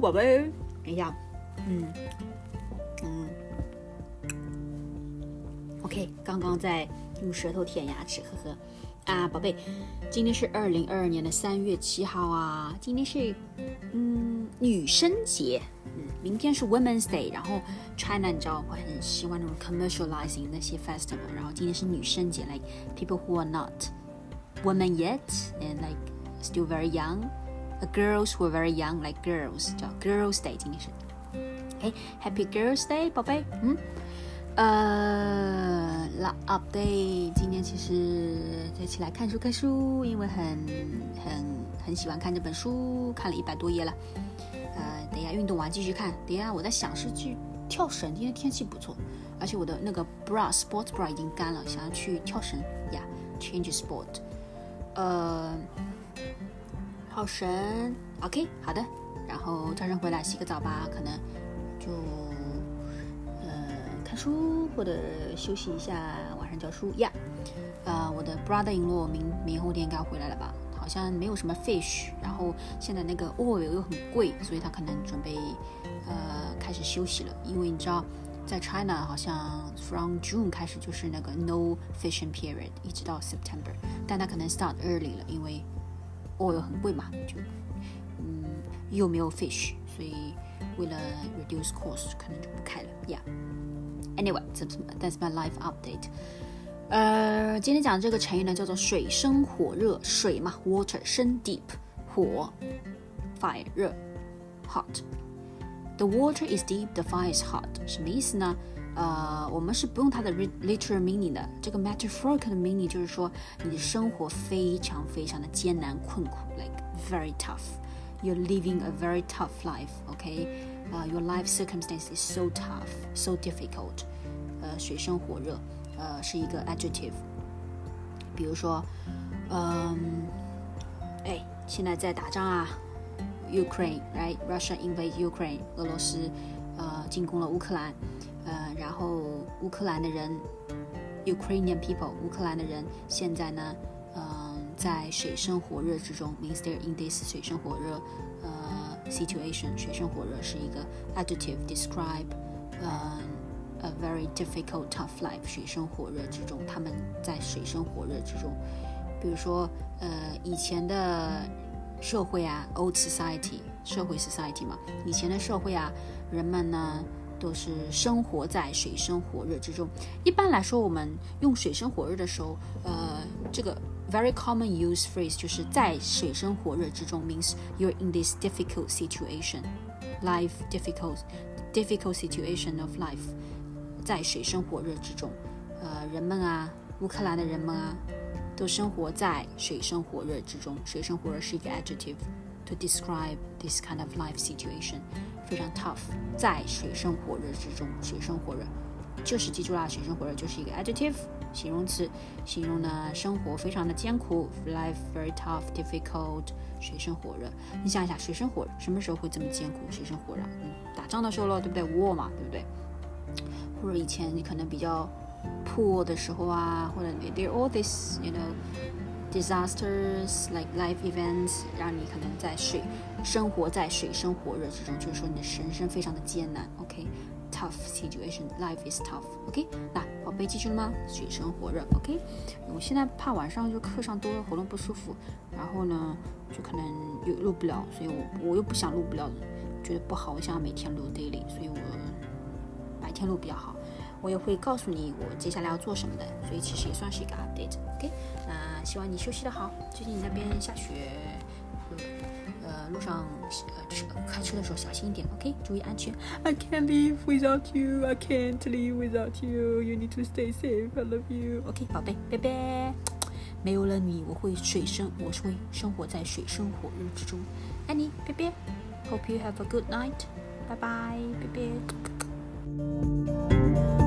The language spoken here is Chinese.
宝贝。等一下，嗯嗯，OK，刚刚在用舌头舔牙齿，呵呵。啊，宝贝，今天是二零二二年的三月七号啊，今天是嗯女生节，嗯，明天是 Women's Day，然后 China 你知道会很喜欢那种 commercializing 那些 festival，然后今天是女生节，like people who are not women yet and like still very young，the girls who are very young like girls 叫 Girls Day，今天是，OK，Happy Girls Day，宝贝，嗯。呃，拉 update，今天其实再起来看书看书，因为很很很喜欢看这本书，看了一百多页了。呃，等一下运动完继续看。等一下我在想是去跳绳，今天天气不错，而且我的那个 bra sports bra 已经干了，想要去跳绳呀，change sport。呃，好神，OK，好的，然后早上回来洗个澡吧，可能就呃。看书或者休息一下，晚上教书呀。呃，我的 brother-in-law 明明后天应该回来了吧？好像没有什么 fish，然后现在那个 oil 又很贵，所以他可能准备呃开始休息了。因为你知道，在 China 好像 from June 开始就是那个 no fishing period，一直到 September，但他可能 start early 了，因为 oil 很贵嘛，就嗯又没有 fish，所以为了 reduce cost，可能就不开了呀。Anyway, that's my life update. 呃，今天讲的这个成语呢，叫做水深火热。水嘛，water，深 deep，火，fire，热，hot。The water is deep, the fire is hot。什么意思呢？ 呃，我们是不用它的 literal meaning 的。这个 metaphorical 的 meaning 就是说，你的生活非常非常的艰难困苦，like very tough. You're living a very tough life. Okay. 啊，Your life circumstances so tough, so difficult，呃，水深火热，呃，是一个 adjective。比如说，嗯，哎，现在在打仗啊，Ukraine，right？Russia invade Ukraine，俄罗斯呃进攻了乌克兰， 呃，然后乌克兰的人，Ukrainian people，乌克兰的人现在呢，嗯，在水深火热之中，means they're in this 水深火热，呃。situation 水深火热是一个 adjective describe，呃、，a very difficult tough life 水深火热之中，他们在水深火热之中。比如说，呃，以前的社会啊，old society 社会 society 嘛，以前的社会啊，人们呢都是生活在水深火热之中。一般来说，我们用水深火热的时候，呃，这个。very common use phrase 就是在水深火热之中 means you're in this difficult situation, life difficult difficult situation of life，在水深火热之中，呃，人们啊，乌克兰的人们啊，都生活在水深火热之中。水深火热是一个 adjective to describe this kind of life situation，非常 tough，在水深火热之中，水深火热，就是记住啦，水深火热就是一个 adjective。形容词，形容呢生活非常的艰苦，life very tough, difficult，水深火热。你想一下，水深火热什么时候会这么艰苦？水深火热，嗯，打仗的时候咯，对不对？war 嘛，对不对？或者以前你可能比较 poor 的时候啊，或者 there all this you know disasters like life events，让你可能在水生活在水深火热之中，就是说你的人生非常的艰难。OK。Tough situation, life is tough. OK，那宝贝记住了吗？水深火热。OK，我现在怕晚上就课上多了喉咙不舒服，然后呢就可能又录不了，所以我我又不想录不了，觉得不好，我想每天录 daily，所以我白天录比较好。我也会告诉你我接下来要做什么的，所以其实也算是一个 update。OK，那希望你休息的好。最近你那边下雪。呃，路上呃车开车的时候小心一点，OK，注意安全。I can't live without you. I can't live without you. You need to stay safe. I love you. OK，宝贝，拜拜。没有了你，我会水深，我是会生活在水深火热之中。爱你，拜拜。Hope you have a good night. 拜拜拜拜。